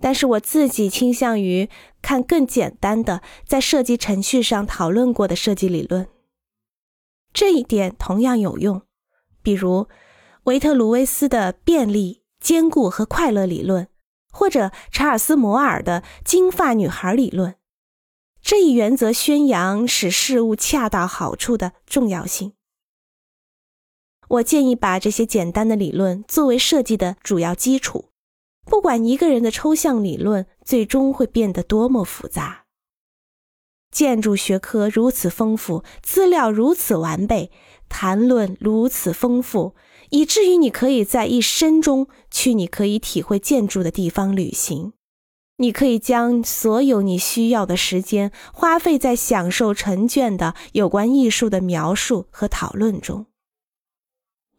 但是我自己倾向于看更简单的，在设计程序上讨论过的设计理论。这一点同样有用，比如维特鲁威斯的便利、坚固和快乐理论，或者查尔斯·摩尔的金发女孩理论。这一原则宣扬使事物恰到好处的重要性。我建议把这些简单的理论作为设计的主要基础。不管一个人的抽象理论最终会变得多么复杂，建筑学科如此丰富，资料如此完备，谈论如此丰富，以至于你可以在一生中去你可以体会建筑的地方旅行。你可以将所有你需要的时间花费在享受成卷的有关艺术的描述和讨论中。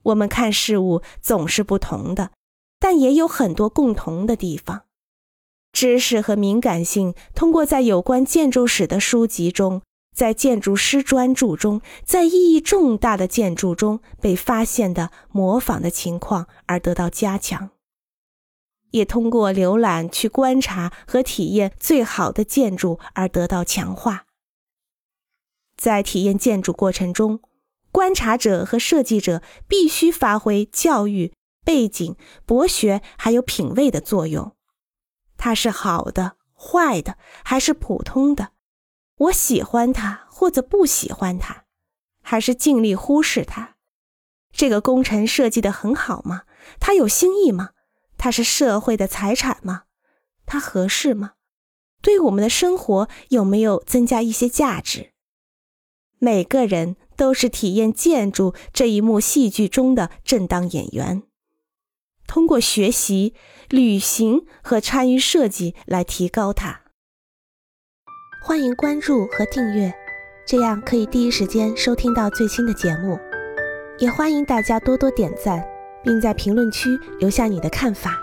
我们看事物总是不同的。但也有很多共同的地方，知识和敏感性通过在有关建筑史的书籍中，在建筑师专著中，在意义重大的建筑中被发现的模仿的情况而得到加强，也通过浏览去观察和体验最好的建筑而得到强化。在体验建筑过程中，观察者和设计者必须发挥教育。背景、博学还有品味的作用，它是好的、坏的还是普通的？我喜欢它或者不喜欢它，还是尽力忽视它？这个工程设计的很好吗？它有新意吗？它是社会的财产吗？它合适吗？对我们的生活有没有增加一些价值？每个人都是体验建筑这一幕戏剧中的正当演员。通过学习、旅行和参与设计来提高它。欢迎关注和订阅，这样可以第一时间收听到最新的节目。也欢迎大家多多点赞，并在评论区留下你的看法。